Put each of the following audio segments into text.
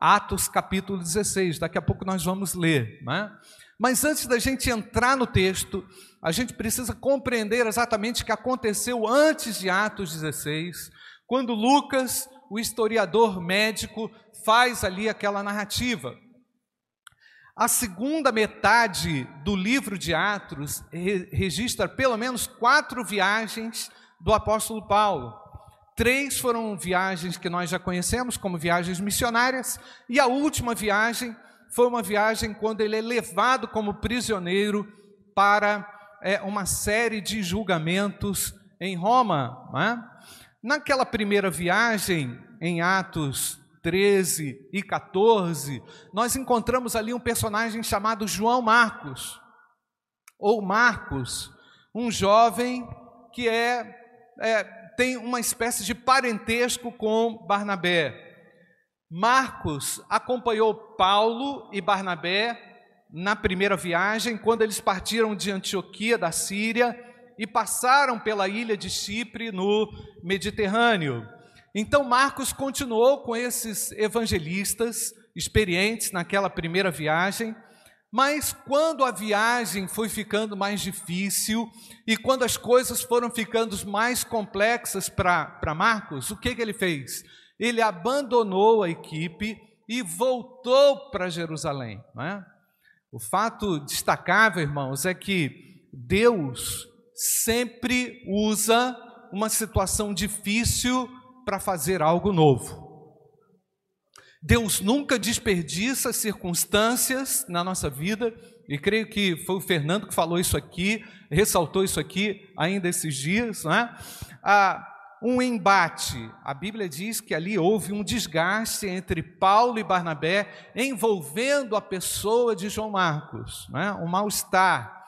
Atos capítulo 16. Daqui a pouco nós vamos ler. Né? Mas antes da gente entrar no texto, a gente precisa compreender exatamente o que aconteceu antes de Atos 16, quando Lucas, o historiador médico, faz ali aquela narrativa. A segunda metade do livro de Atos registra pelo menos quatro viagens do apóstolo Paulo. Três foram viagens que nós já conhecemos como viagens missionárias, e a última viagem foi uma viagem quando ele é levado como prisioneiro para é, uma série de julgamentos em Roma. Né? Naquela primeira viagem, em Atos 13 e 14, nós encontramos ali um personagem chamado João Marcos, ou Marcos, um jovem que é, é, tem uma espécie de parentesco com Barnabé. Marcos acompanhou Paulo e Barnabé na primeira viagem, quando eles partiram de Antioquia da Síria e passaram pela ilha de Chipre no Mediterrâneo. Então Marcos continuou com esses evangelistas experientes naquela primeira viagem, mas quando a viagem foi ficando mais difícil e quando as coisas foram ficando mais complexas para Marcos, o que, que ele fez? Ele abandonou a equipe e voltou para Jerusalém. É? O fato destacável, irmãos, é que Deus sempre usa uma situação difícil para fazer algo novo. Deus nunca desperdiça circunstâncias na nossa vida, e creio que foi o Fernando que falou isso aqui, ressaltou isso aqui ainda esses dias, né? Ah, um embate. A Bíblia diz que ali houve um desgaste entre Paulo e Barnabé, envolvendo a pessoa de João Marcos, né? um mal-estar.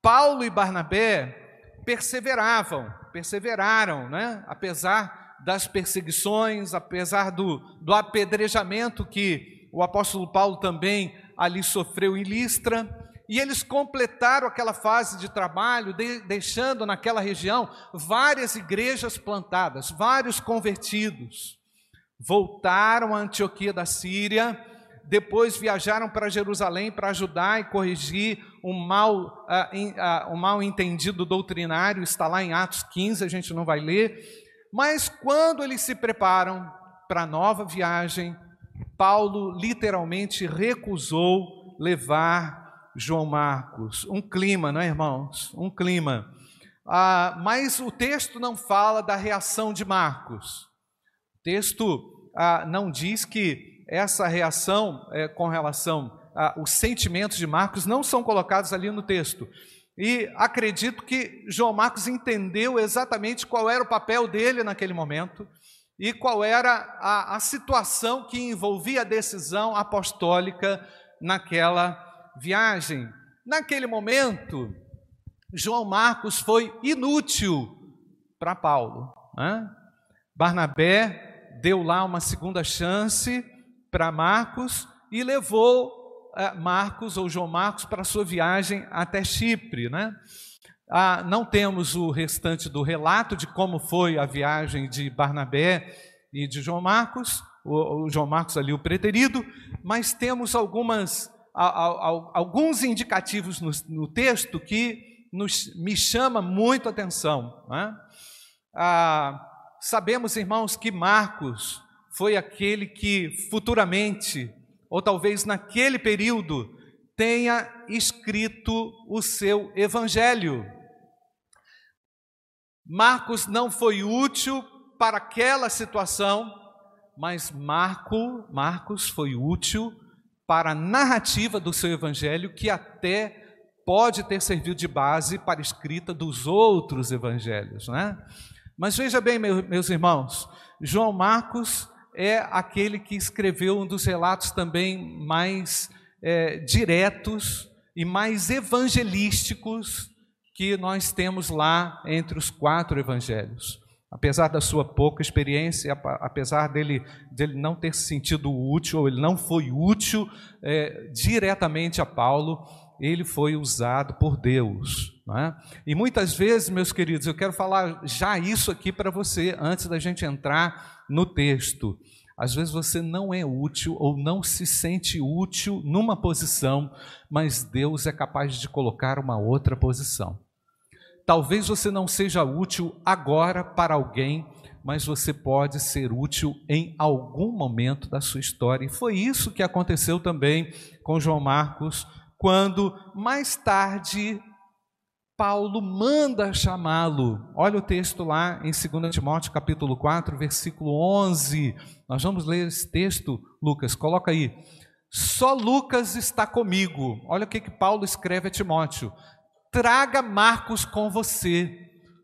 Paulo e Barnabé perseveravam, perseveraram, né? apesar das perseguições, apesar do, do apedrejamento que o apóstolo Paulo também ali sofreu em Listra, e eles completaram aquela fase de trabalho, de, deixando naquela região várias igrejas plantadas, vários convertidos. Voltaram a Antioquia da Síria, depois viajaram para Jerusalém para ajudar e corrigir um mal, uh, in, uh, um mal entendido doutrinário, está lá em Atos 15, a gente não vai ler, mas quando eles se preparam para a nova viagem, Paulo literalmente recusou levar João Marcos. Um clima, não é, irmãos? Um clima. Ah, mas o texto não fala da reação de Marcos. O texto ah, não diz que essa reação é, com relação aos sentimentos de Marcos não são colocados ali no texto. E acredito que João Marcos entendeu exatamente qual era o papel dele naquele momento e qual era a, a situação que envolvia a decisão apostólica naquela viagem. Naquele momento, João Marcos foi inútil para Paulo. Né? Barnabé deu lá uma segunda chance para Marcos e levou Marcos ou João Marcos para sua viagem até Chipre, né? Ah, não temos o restante do relato de como foi a viagem de Barnabé e de João Marcos, o, o João Marcos ali o preterido, mas temos algumas, a, a, a, alguns indicativos no, no, texto que nos, me chama muito a atenção. Né? Ah, sabemos, irmãos, que Marcos foi aquele que futuramente ou talvez naquele período, tenha escrito o seu evangelho. Marcos não foi útil para aquela situação, mas Marco, Marcos foi útil para a narrativa do seu evangelho, que até pode ter servido de base para a escrita dos outros evangelhos, né? Mas veja bem, meus irmãos, João Marcos é aquele que escreveu um dos relatos também mais é, diretos e mais evangelísticos que nós temos lá entre os quatro evangelhos. Apesar da sua pouca experiência, apesar dele, dele não ter se sentido útil, ou ele não foi útil é, diretamente a Paulo, ele foi usado por Deus. É? E muitas vezes, meus queridos, eu quero falar já isso aqui para você, antes da gente entrar no texto. Às vezes você não é útil ou não se sente útil numa posição, mas Deus é capaz de colocar uma outra posição. Talvez você não seja útil agora para alguém, mas você pode ser útil em algum momento da sua história. E foi isso que aconteceu também com João Marcos, quando mais tarde Paulo manda chamá-lo. Olha o texto lá em 2 Timóteo capítulo 4, versículo 11. Nós vamos ler esse texto, Lucas, coloca aí. Só Lucas está comigo. Olha o que, que Paulo escreve a Timóteo. Traga Marcos com você,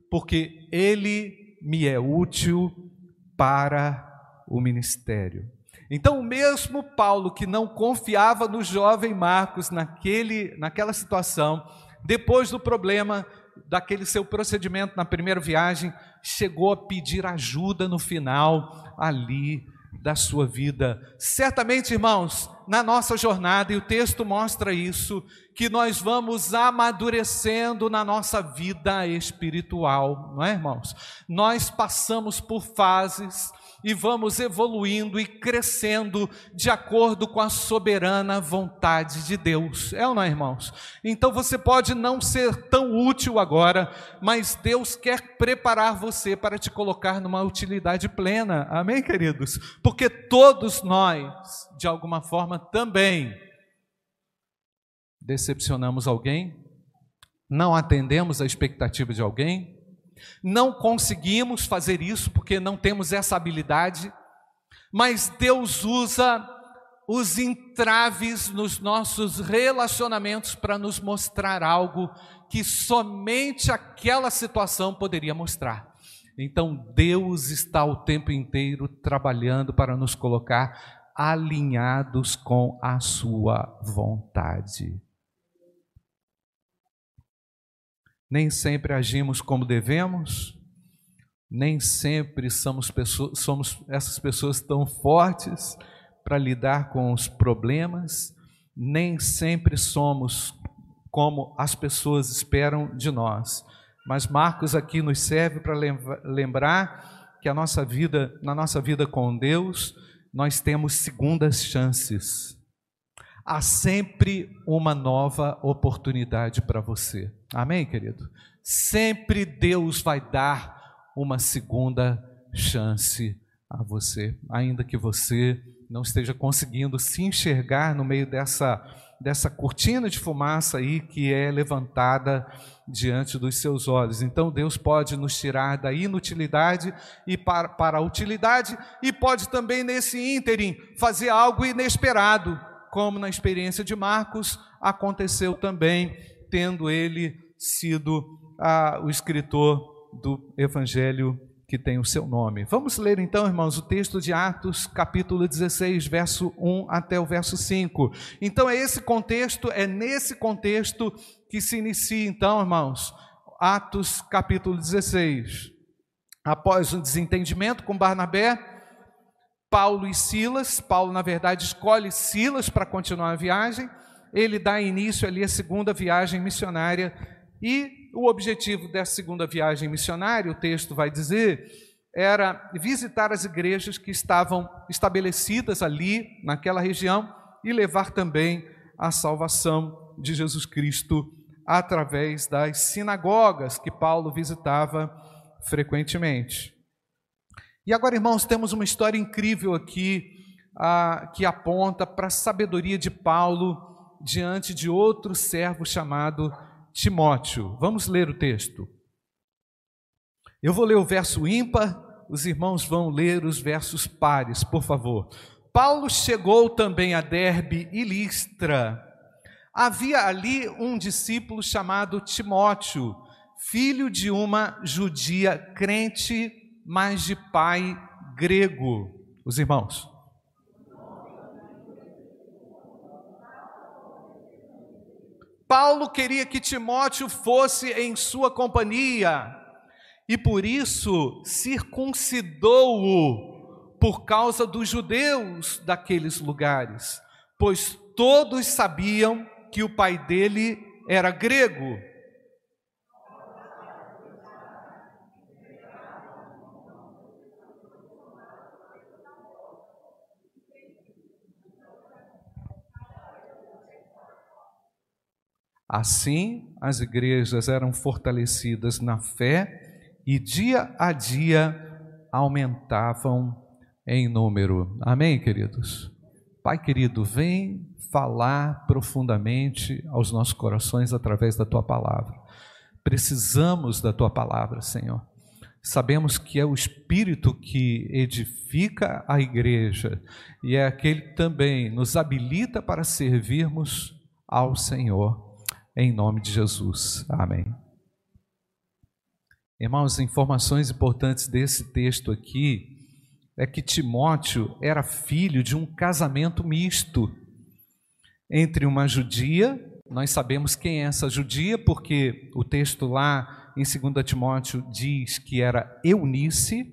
porque ele me é útil para o ministério. Então, o mesmo Paulo que não confiava no jovem Marcos naquele, naquela situação, depois do problema, daquele seu procedimento na primeira viagem, chegou a pedir ajuda no final, ali da sua vida. Certamente, irmãos, na nossa jornada, e o texto mostra isso, que nós vamos amadurecendo na nossa vida espiritual, não é, irmãos? Nós passamos por fases e vamos evoluindo e crescendo de acordo com a soberana vontade de Deus. É ou não é, irmãos? Então você pode não ser tão útil agora, mas Deus quer preparar você para te colocar numa utilidade plena. Amém, queridos? Porque todos nós, de alguma forma, também decepcionamos alguém, não atendemos a expectativa de alguém, não conseguimos fazer isso porque não temos essa habilidade, mas Deus usa os entraves nos nossos relacionamentos para nos mostrar algo que somente aquela situação poderia mostrar. Então Deus está o tempo inteiro trabalhando para nos colocar alinhados com a sua vontade. Nem sempre agimos como devemos, nem sempre somos, pessoas, somos essas pessoas tão fortes para lidar com os problemas, nem sempre somos como as pessoas esperam de nós. Mas Marcos aqui nos serve para lembrar que a nossa vida, na nossa vida com Deus, nós temos segundas chances há sempre uma nova oportunidade para você. Amém, querido? Sempre Deus vai dar uma segunda chance a você, ainda que você não esteja conseguindo se enxergar no meio dessa dessa cortina de fumaça aí que é levantada diante dos seus olhos. Então Deus pode nos tirar da inutilidade e para, para a utilidade e pode também nesse ínterim fazer algo inesperado como na experiência de Marcos aconteceu também, tendo ele sido ah, o escritor do evangelho que tem o seu nome. Vamos ler então, irmãos, o texto de Atos, capítulo 16, verso 1 até o verso 5. Então é esse contexto, é nesse contexto que se inicia então, irmãos, Atos capítulo 16. Após um desentendimento com Barnabé, Paulo e Silas. Paulo, na verdade, escolhe Silas para continuar a viagem. Ele dá início ali à segunda viagem missionária. E o objetivo dessa segunda viagem missionária, o texto vai dizer, era visitar as igrejas que estavam estabelecidas ali, naquela região, e levar também a salvação de Jesus Cristo através das sinagogas que Paulo visitava frequentemente. E agora, irmãos, temos uma história incrível aqui ah, que aponta para a sabedoria de Paulo diante de outro servo chamado Timóteo. Vamos ler o texto. Eu vou ler o verso ímpar, os irmãos vão ler os versos pares, por favor. Paulo chegou também a Derbe e Listra. Havia ali um discípulo chamado Timóteo, filho de uma judia crente mas de pai grego. Os irmãos. Paulo queria que Timóteo fosse em sua companhia e por isso circuncidou-o por causa dos judeus daqueles lugares, pois todos sabiam que o pai dele era grego. Assim, as igrejas eram fortalecidas na fé e dia a dia aumentavam em número. Amém, queridos? Pai querido, vem falar profundamente aos nossos corações através da tua palavra. Precisamos da tua palavra, Senhor. Sabemos que é o Espírito que edifica a igreja e é aquele que também nos habilita para servirmos ao Senhor, em nome de Jesus. Amém. Irmãos, informações importantes desse texto aqui é que Timóteo era filho de um casamento misto entre uma judia, nós sabemos quem é essa judia, porque o texto lá em 2 Timóteo diz que era Eunice,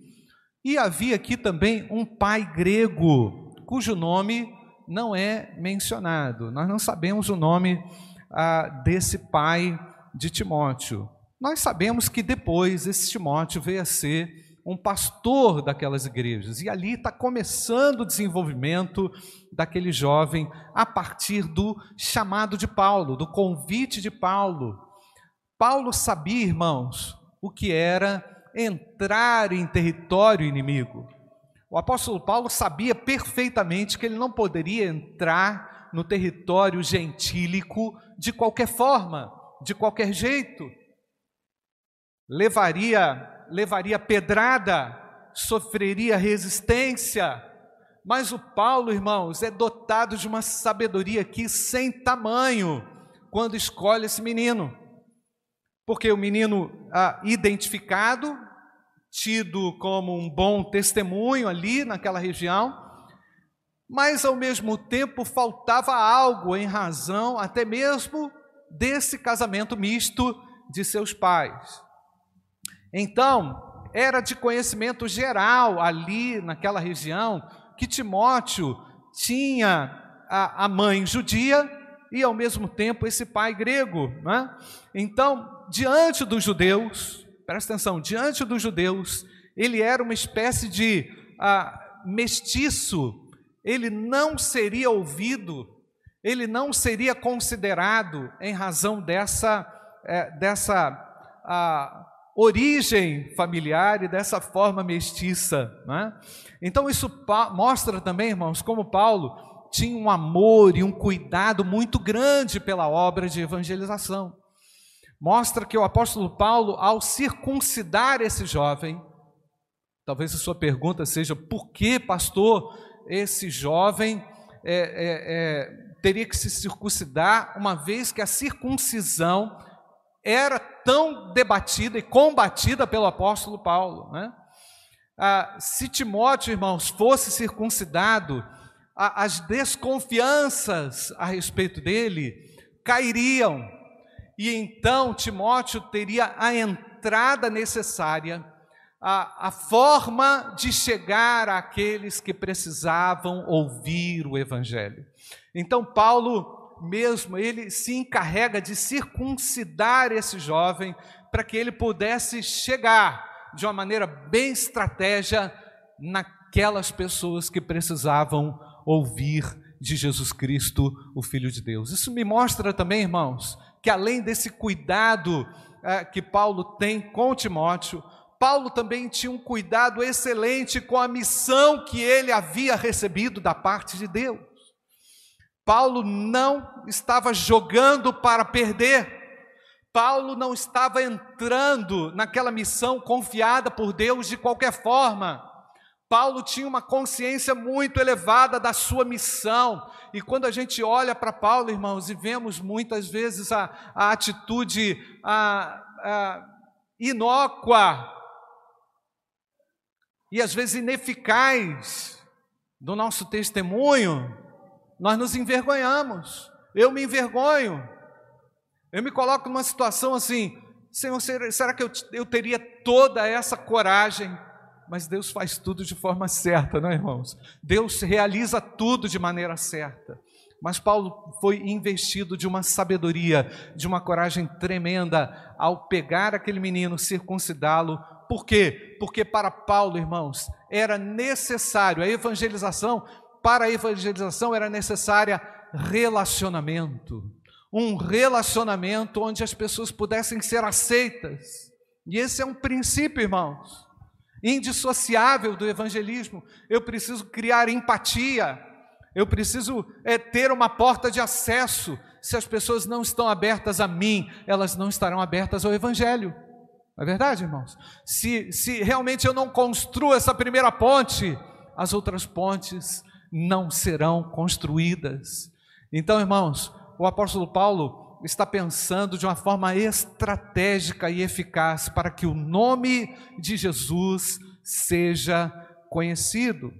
e havia aqui também um pai grego, cujo nome não é mencionado. Nós não sabemos o nome ah, desse pai de Timóteo. Nós sabemos que depois esse Timóteo veio a ser um pastor daquelas igrejas, e ali está começando o desenvolvimento daquele jovem a partir do chamado de Paulo, do convite de Paulo Paulo sabia, irmãos, o que era entrar em território inimigo. O apóstolo Paulo sabia perfeitamente que ele não poderia entrar no território gentílico de qualquer forma, de qualquer jeito. Levaria, levaria pedrada, sofreria resistência. Mas o Paulo, irmãos, é dotado de uma sabedoria aqui sem tamanho quando escolhe esse menino porque o menino ah, identificado, tido como um bom testemunho ali naquela região, mas ao mesmo tempo faltava algo em razão até mesmo desse casamento misto de seus pais. Então, era de conhecimento geral ali naquela região que Timóteo tinha a, a mãe judia e ao mesmo tempo esse pai grego. Né? Então, diante dos judeus, presta atenção, diante dos judeus, ele era uma espécie de ah, mestiço, ele não seria ouvido, ele não seria considerado em razão dessa, é, dessa ah, origem familiar e dessa forma mestiça. Né? Então, isso mostra também, irmãos, como Paulo tinha um amor e um cuidado muito grande pela obra de evangelização mostra que o apóstolo Paulo, ao circuncidar esse jovem, talvez a sua pergunta seja: por que, pastor, esse jovem é, é, é, teria que se circuncidar, uma vez que a circuncisão era tão debatida e combatida pelo apóstolo Paulo? Né? Ah, se Timóteo, irmãos, fosse circuncidado, as desconfianças a respeito dele cairiam e então Timóteo teria a entrada necessária, a, a forma de chegar àqueles que precisavam ouvir o Evangelho. Então, Paulo, mesmo, ele se encarrega de circuncidar esse jovem para que ele pudesse chegar de uma maneira bem estratégia naquelas pessoas que precisavam ouvir de Jesus Cristo, o Filho de Deus. Isso me mostra também, irmãos, que além desse cuidado é, que Paulo tem com Timóteo, Paulo também tinha um cuidado excelente com a missão que ele havia recebido da parte de Deus. Paulo não estava jogando para perder, Paulo não estava entrando naquela missão confiada por Deus de qualquer forma. Paulo tinha uma consciência muito elevada da sua missão, e quando a gente olha para Paulo, irmãos, e vemos muitas vezes a, a atitude a, a inócua e às vezes ineficaz do nosso testemunho, nós nos envergonhamos. Eu me envergonho. Eu me coloco numa situação assim: Senhor, será que eu, eu teria toda essa coragem mas Deus faz tudo de forma certa, não é, irmãos? Deus realiza tudo de maneira certa. Mas Paulo foi investido de uma sabedoria, de uma coragem tremenda ao pegar aquele menino, circuncidá-lo. Por quê? Porque para Paulo, irmãos, era necessário a evangelização, para a evangelização era necessária relacionamento. um relacionamento onde as pessoas pudessem ser aceitas. E esse é um princípio, irmãos, indissociável do evangelismo. Eu preciso criar empatia, eu preciso é, ter uma porta de acesso. Se as pessoas não estão abertas a mim, elas não estarão abertas ao evangelho. Não é verdade, irmãos? Se, se realmente eu não construo essa primeira ponte, as outras pontes não serão construídas. Então, irmãos, o apóstolo Paulo está pensando de uma forma estratégica e eficaz para que o nome de Jesus seja conhecido.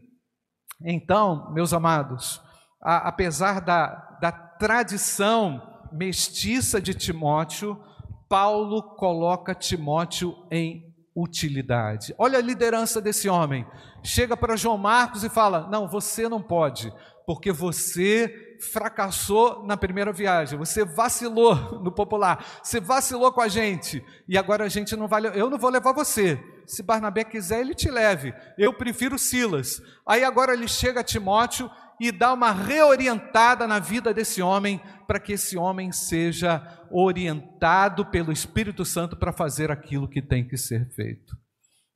Então, meus amados, a, apesar da, da tradição mestiça de Timóteo, Paulo coloca Timóteo em utilidade. Olha a liderança desse homem. Chega para João Marcos e fala: Não, você não pode, porque você fracassou na primeira viagem, você vacilou no popular, você vacilou com a gente, e agora a gente não vai, eu não vou levar você. Se Barnabé quiser, ele te leve. Eu prefiro Silas. Aí agora ele chega a Timóteo e dá uma reorientada na vida desse homem, para que esse homem seja orientado pelo Espírito Santo para fazer aquilo que tem que ser feito.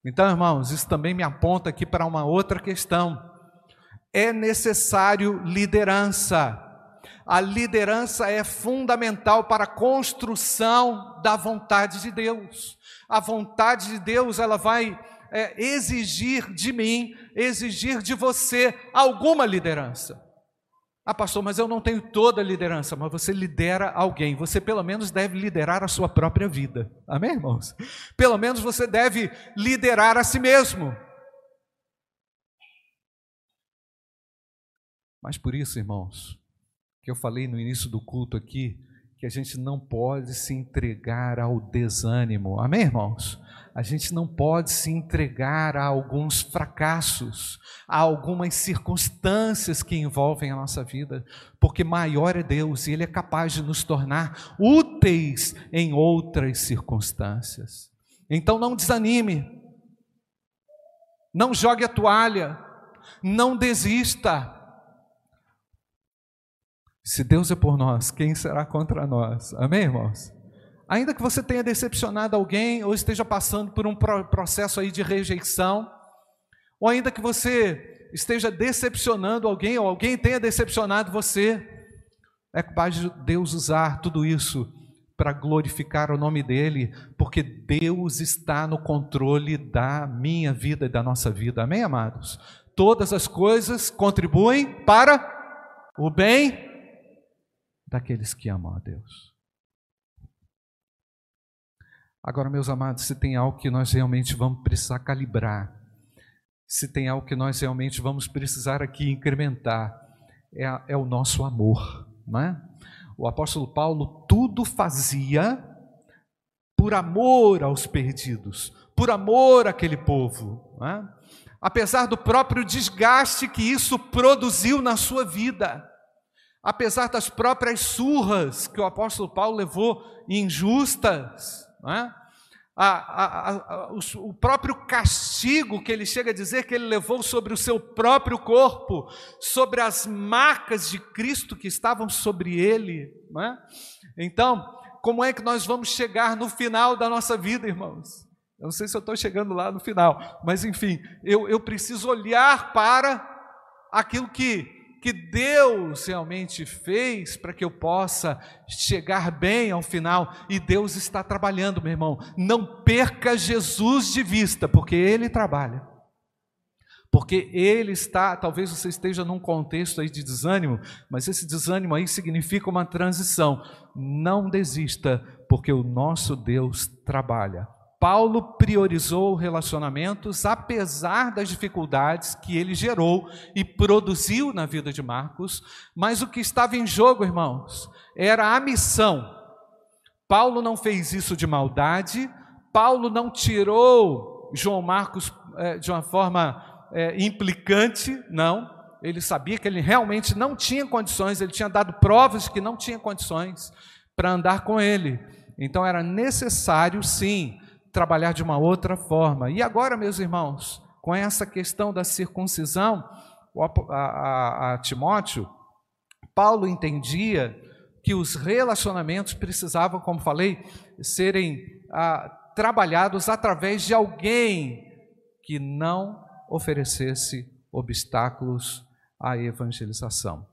Então, irmãos, isso também me aponta aqui para uma outra questão é necessário liderança. A liderança é fundamental para a construção da vontade de Deus. A vontade de Deus, ela vai é, exigir de mim, exigir de você alguma liderança. Ah, pastor, mas eu não tenho toda a liderança, mas você lidera alguém. Você pelo menos deve liderar a sua própria vida. Amém, irmãos? Pelo menos você deve liderar a si mesmo. Mas por isso, irmãos, que eu falei no início do culto aqui, que a gente não pode se entregar ao desânimo. Amém, irmãos? A gente não pode se entregar a alguns fracassos, a algumas circunstâncias que envolvem a nossa vida, porque maior é Deus e Ele é capaz de nos tornar úteis em outras circunstâncias. Então não desanime, não jogue a toalha, não desista se Deus é por nós, quem será contra nós? Amém, irmãos? Ainda que você tenha decepcionado alguém ou esteja passando por um processo aí de rejeição, ou ainda que você esteja decepcionando alguém ou alguém tenha decepcionado você, é capaz de Deus usar tudo isso para glorificar o nome dele, porque Deus está no controle da minha vida e da nossa vida. Amém, amados? Todas as coisas contribuem para o bem daqueles que amam a Deus. Agora, meus amados, se tem algo que nós realmente vamos precisar calibrar, se tem algo que nós realmente vamos precisar aqui incrementar, é, é o nosso amor, não é? O apóstolo Paulo tudo fazia por amor aos perdidos, por amor àquele povo, é? apesar do próprio desgaste que isso produziu na sua vida apesar das próprias surras que o apóstolo Paulo levou injustas, é? a, a, a, o, o próprio castigo que ele chega a dizer que ele levou sobre o seu próprio corpo, sobre as marcas de Cristo que estavam sobre ele. É? Então, como é que nós vamos chegar no final da nossa vida, irmãos? Eu não sei se eu estou chegando lá no final, mas enfim, eu, eu preciso olhar para aquilo que que Deus realmente fez para que eu possa chegar bem ao final. E Deus está trabalhando, meu irmão. Não perca Jesus de vista, porque Ele trabalha. Porque Ele está, talvez você esteja num contexto aí de desânimo, mas esse desânimo aí significa uma transição. Não desista, porque o nosso Deus trabalha. Paulo priorizou relacionamentos apesar das dificuldades que ele gerou e produziu na vida de Marcos, mas o que estava em jogo, irmãos, era a missão. Paulo não fez isso de maldade, Paulo não tirou João Marcos é, de uma forma é, implicante, não. Ele sabia que ele realmente não tinha condições, ele tinha dado provas de que não tinha condições para andar com ele. Então era necessário, sim, trabalhar de uma outra forma. E agora, meus irmãos, com essa questão da circuncisão, a, a, a Timóteo, Paulo entendia que os relacionamentos precisavam, como falei, serem ah, trabalhados através de alguém que não oferecesse obstáculos à evangelização.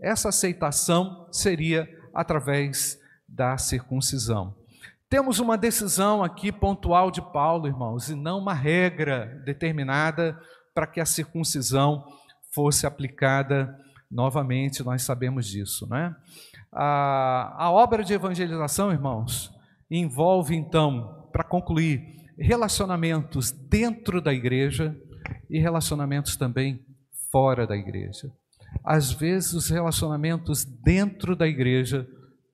Essa aceitação seria através da circuncisão. Temos uma decisão aqui pontual de Paulo, irmãos, e não uma regra determinada para que a circuncisão fosse aplicada novamente, nós sabemos disso, né? A, a obra de evangelização, irmãos, envolve então, para concluir, relacionamentos dentro da igreja e relacionamentos também fora da igreja. Às vezes, os relacionamentos dentro da igreja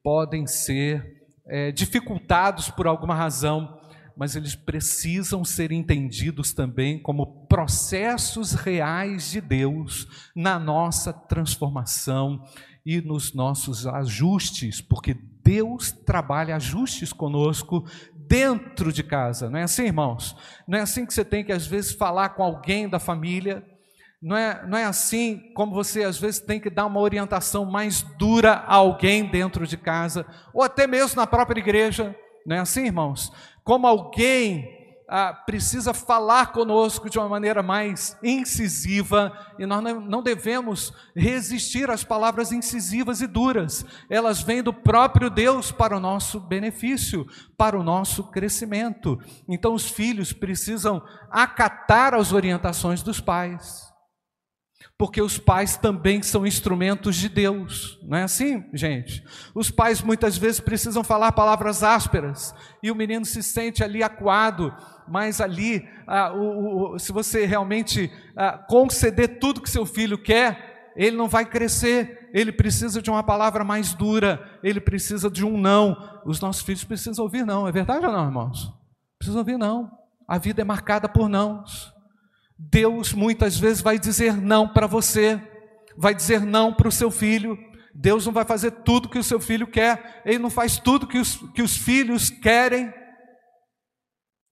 podem ser é, dificultados por alguma razão, mas eles precisam ser entendidos também como processos reais de Deus na nossa transformação e nos nossos ajustes, porque Deus trabalha ajustes conosco dentro de casa, não é assim, irmãos? Não é assim que você tem que às vezes falar com alguém da família, não é, não é assim como você às vezes tem que dar uma orientação mais dura a alguém dentro de casa, ou até mesmo na própria igreja, não é assim, irmãos? Como alguém ah, precisa falar conosco de uma maneira mais incisiva, e nós não devemos resistir às palavras incisivas e duras, elas vêm do próprio Deus para o nosso benefício, para o nosso crescimento. Então, os filhos precisam acatar as orientações dos pais porque os pais também são instrumentos de Deus, não é assim, gente? Os pais muitas vezes precisam falar palavras ásperas e o menino se sente ali acuado, mas ali, ah, o, o, se você realmente ah, conceder tudo que seu filho quer, ele não vai crescer, ele precisa de uma palavra mais dura, ele precisa de um não. Os nossos filhos precisam ouvir não, é verdade ou não, irmãos? Precisam ouvir não. A vida é marcada por nãos. Deus muitas vezes vai dizer não para você, vai dizer não para o seu filho. Deus não vai fazer tudo que o seu filho quer, ele não faz tudo que os, que os filhos querem.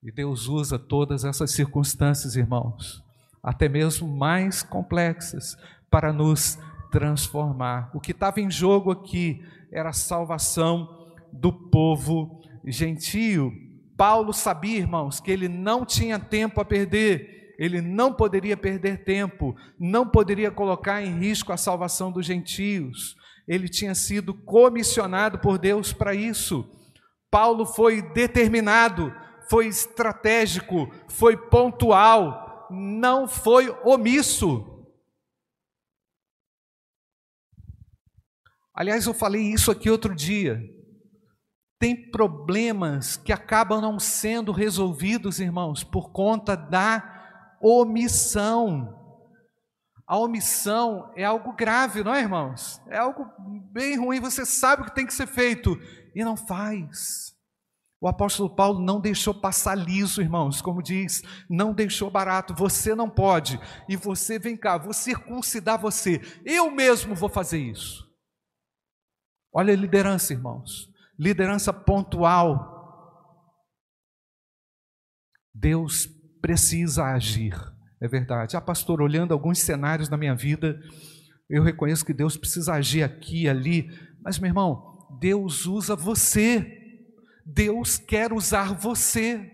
E Deus usa todas essas circunstâncias, irmãos, até mesmo mais complexas, para nos transformar. O que estava em jogo aqui era a salvação do povo gentio. Paulo sabia, irmãos, que ele não tinha tempo a perder ele não poderia perder tempo, não poderia colocar em risco a salvação dos gentios. Ele tinha sido comissionado por Deus para isso. Paulo foi determinado, foi estratégico, foi pontual, não foi omisso. Aliás, eu falei isso aqui outro dia. Tem problemas que acabam não sendo resolvidos, irmãos, por conta da omissão. A omissão é algo grave, não é, irmãos? É algo bem ruim. Você sabe o que tem que ser feito e não faz. O apóstolo Paulo não deixou passar liso, irmãos, como diz, não deixou barato. Você não pode. E você, vem cá, vou circuncidar você. Eu mesmo vou fazer isso. Olha a liderança, irmãos. Liderança pontual. Deus precisa agir. É verdade. Ah, pastor, olhando alguns cenários na minha vida, eu reconheço que Deus precisa agir aqui ali. Mas, meu irmão, Deus usa você. Deus quer usar você.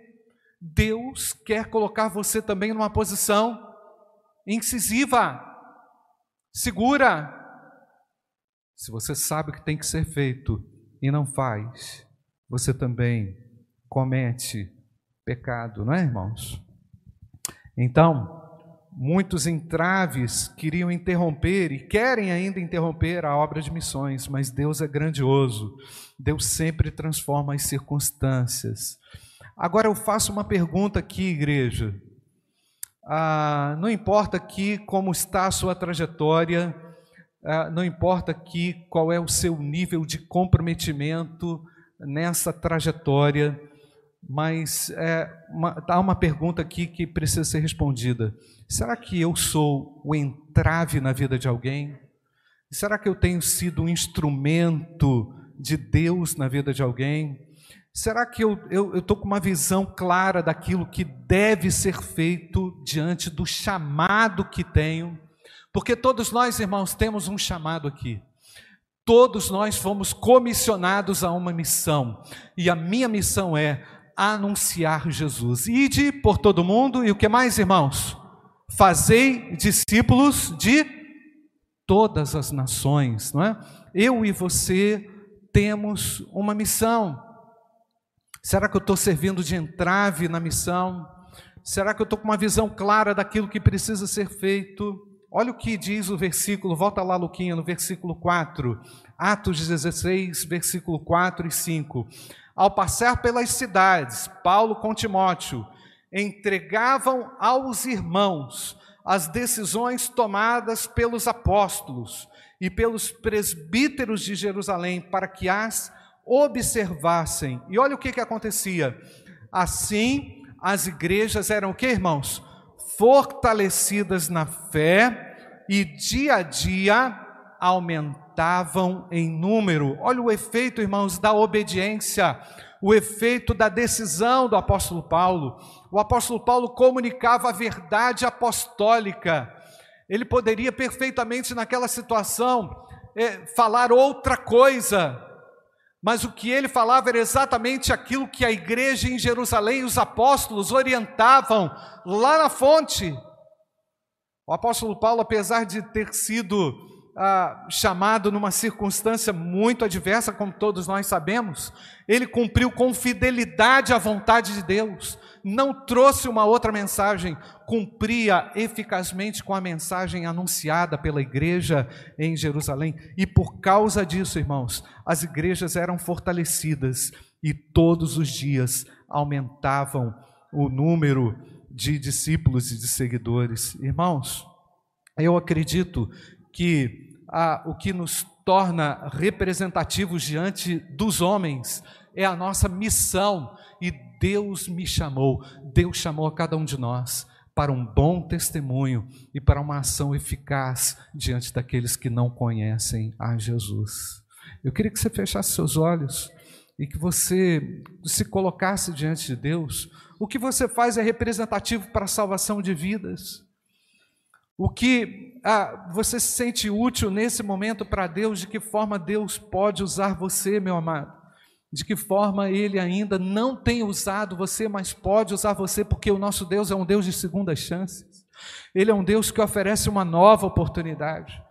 Deus quer colocar você também numa posição incisiva, segura. Se você sabe o que tem que ser feito e não faz, você também comete pecado, não é, irmãos? Então, muitos entraves queriam interromper e querem ainda interromper a obra de missões, mas Deus é grandioso. Deus sempre transforma as circunstâncias. Agora eu faço uma pergunta aqui, igreja. Ah, não importa aqui como está a sua trajetória, ah, não importa aqui qual é o seu nível de comprometimento nessa trajetória, mas é, uma, há uma pergunta aqui que precisa ser respondida. Será que eu sou o entrave na vida de alguém? Será que eu tenho sido um instrumento de Deus na vida de alguém? Será que eu estou com uma visão clara daquilo que deve ser feito diante do chamado que tenho? Porque todos nós, irmãos, temos um chamado aqui. Todos nós fomos comissionados a uma missão, e a minha missão é anunciar Jesus. Ide por todo mundo, e o que mais, irmãos? Fazei discípulos de todas as nações, não é? Eu e você temos uma missão. Será que eu estou servindo de entrave na missão? Será que eu estou com uma visão clara daquilo que precisa ser feito? Olha o que diz o versículo, volta lá, Luquinha, no versículo 4, Atos 16, versículo 4 e 5. Ao passar pelas cidades, Paulo com Timóteo entregavam aos irmãos as decisões tomadas pelos apóstolos e pelos presbíteros de Jerusalém para que as observassem. E olha o que, que acontecia. Assim, as igrejas eram o que, irmãos? Fortalecidas na fé e dia a dia aumentavam em número. Olha o efeito, irmãos, da obediência, o efeito da decisão do apóstolo Paulo. O apóstolo Paulo comunicava a verdade apostólica. Ele poderia perfeitamente, naquela situação, é, falar outra coisa, mas o que ele falava era exatamente aquilo que a igreja em Jerusalém e os apóstolos orientavam lá na fonte. O apóstolo Paulo, apesar de ter sido ah, chamado numa circunstância muito adversa, como todos nós sabemos, ele cumpriu com fidelidade a vontade de Deus, não trouxe uma outra mensagem, cumpria eficazmente com a mensagem anunciada pela igreja em Jerusalém. E por causa disso, irmãos, as igrejas eram fortalecidas e todos os dias aumentavam o número de discípulos e de seguidores. Irmãos, eu acredito que o que nos torna representativos diante dos homens é a nossa missão e Deus me chamou, Deus chamou a cada um de nós para um bom testemunho e para uma ação eficaz diante daqueles que não conhecem a Jesus. Eu queria que você fechasse seus olhos e que você se colocasse diante de Deus. O que você faz é representativo para a salvação de vidas. O que ah, você se sente útil nesse momento para Deus, de que forma Deus pode usar você, meu amado? de que forma ele ainda não tem usado você, mas pode usar você, porque o nosso Deus é um Deus de segundas chances. Ele é um Deus que oferece uma nova oportunidade.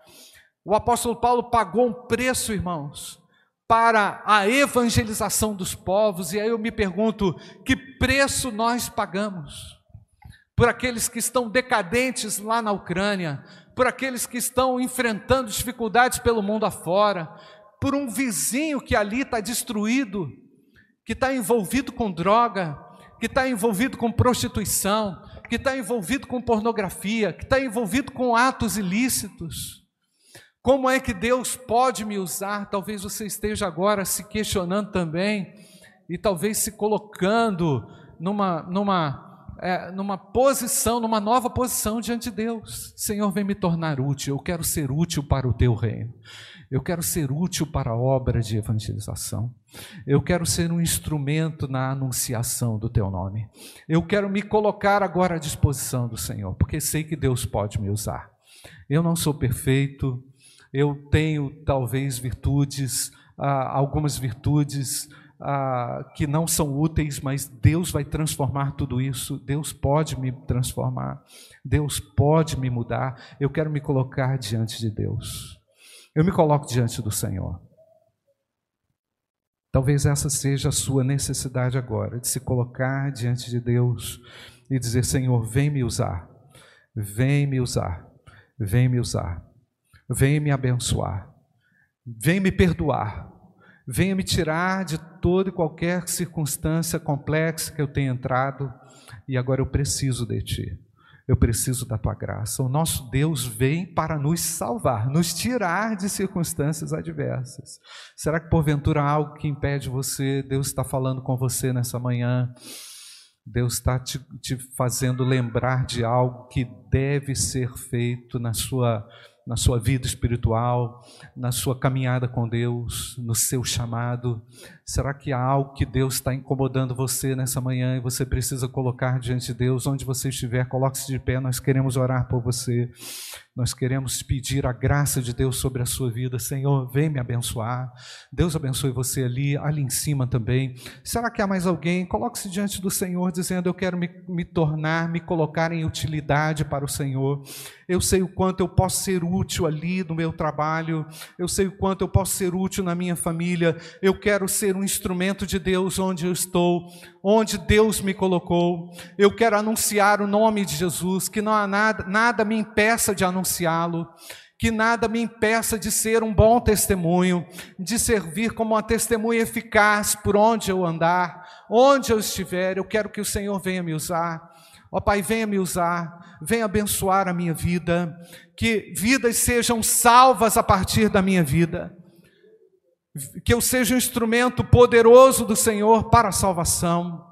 O apóstolo Paulo pagou um preço, irmãos, para a evangelização dos povos, e aí eu me pergunto: que preço nós pagamos? Por aqueles que estão decadentes lá na Ucrânia, por aqueles que estão enfrentando dificuldades pelo mundo afora, por um vizinho que ali está destruído, que está envolvido com droga, que está envolvido com prostituição, que está envolvido com pornografia, que está envolvido com atos ilícitos. Como é que Deus pode me usar? Talvez você esteja agora se questionando também e talvez se colocando numa, numa, é, numa posição, numa nova posição diante de Deus. Senhor, vem me tornar útil, eu quero ser útil para o teu reino. Eu quero ser útil para a obra de evangelização. Eu quero ser um instrumento na anunciação do teu nome. Eu quero me colocar agora à disposição do Senhor, porque sei que Deus pode me usar. Eu não sou perfeito, eu tenho talvez virtudes, ah, algumas virtudes ah, que não são úteis, mas Deus vai transformar tudo isso. Deus pode me transformar, Deus pode me mudar. Eu quero me colocar diante de Deus. Eu me coloco diante do Senhor. Talvez essa seja a sua necessidade agora, de se colocar diante de Deus e dizer: Senhor, vem me usar, vem me usar, vem me usar, vem me abençoar, vem me perdoar, venha me tirar de toda e qualquer circunstância complexa que eu tenha entrado e agora eu preciso de Ti. Eu preciso da tua graça. O nosso Deus vem para nos salvar, nos tirar de circunstâncias adversas. Será que porventura há algo que impede você? Deus está falando com você nessa manhã. Deus está te, te fazendo lembrar de algo que deve ser feito na sua na sua vida espiritual, na sua caminhada com Deus, no seu chamado? Será que há algo que Deus está incomodando você nessa manhã e você precisa colocar diante de Deus? Onde você estiver, coloque-se de pé, nós queremos orar por você. Nós queremos pedir a graça de Deus sobre a sua vida. Senhor, vem me abençoar. Deus abençoe você ali, ali em cima também. Será que há mais alguém? Coloque-se diante do Senhor, dizendo: Eu quero me, me tornar, me colocar em utilidade para o Senhor. Eu sei o quanto eu posso ser útil ali no meu trabalho. Eu sei o quanto eu posso ser útil na minha família. Eu quero ser um instrumento de Deus onde eu estou, onde Deus me colocou. Eu quero anunciar o nome de Jesus, que não há nada, nada me impeça de anunciá-lo que nada me impeça de ser um bom testemunho, de servir como uma testemunha eficaz por onde eu andar, onde eu estiver. Eu quero que o Senhor venha me usar. Ó Pai, venha me usar, venha abençoar a minha vida, que vidas sejam salvas a partir da minha vida que eu seja um instrumento poderoso do Senhor para a salvação,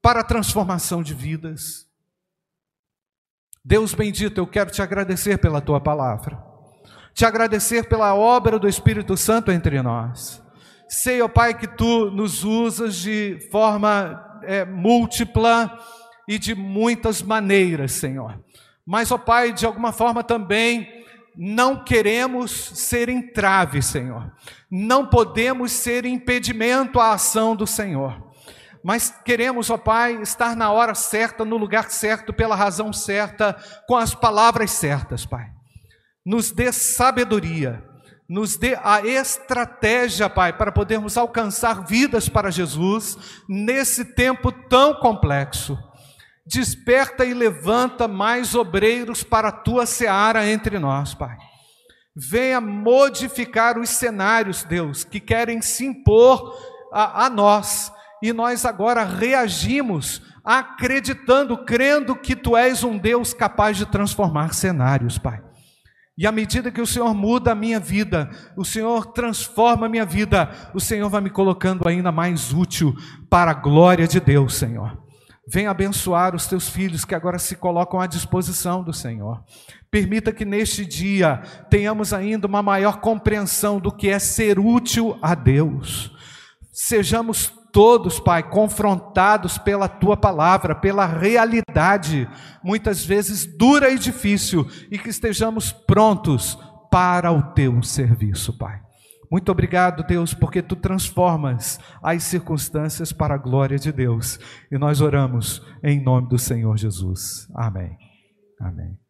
para a transformação de vidas. Deus bendito, eu quero te agradecer pela tua palavra, te agradecer pela obra do Espírito Santo entre nós. Sei, ó Pai, que tu nos usas de forma é, múltipla e de muitas maneiras, Senhor. Mas, ó Pai, de alguma forma também não queremos ser entrave, Senhor. Não podemos ser impedimento à ação do Senhor. Mas queremos, ó Pai, estar na hora certa, no lugar certo, pela razão certa, com as palavras certas, Pai. Nos dê sabedoria, nos dê a estratégia, Pai, para podermos alcançar vidas para Jesus nesse tempo tão complexo Desperta e levanta mais obreiros para a tua seara entre nós, Pai. Venha modificar os cenários, Deus, que querem se impor a, a nós. E nós agora reagimos acreditando, crendo que tu és um Deus capaz de transformar cenários, Pai. E à medida que o Senhor muda a minha vida, o Senhor transforma a minha vida, o Senhor vai me colocando ainda mais útil para a glória de Deus, Senhor. Venha abençoar os teus filhos que agora se colocam à disposição do Senhor. Permita que neste dia tenhamos ainda uma maior compreensão do que é ser útil a Deus. Sejamos todos, Pai, confrontados pela tua palavra, pela realidade, muitas vezes dura e difícil, e que estejamos prontos para o teu serviço, Pai. Muito obrigado, Deus, porque tu transformas as circunstâncias para a glória de Deus. E nós oramos em nome do Senhor Jesus. Amém. Amém.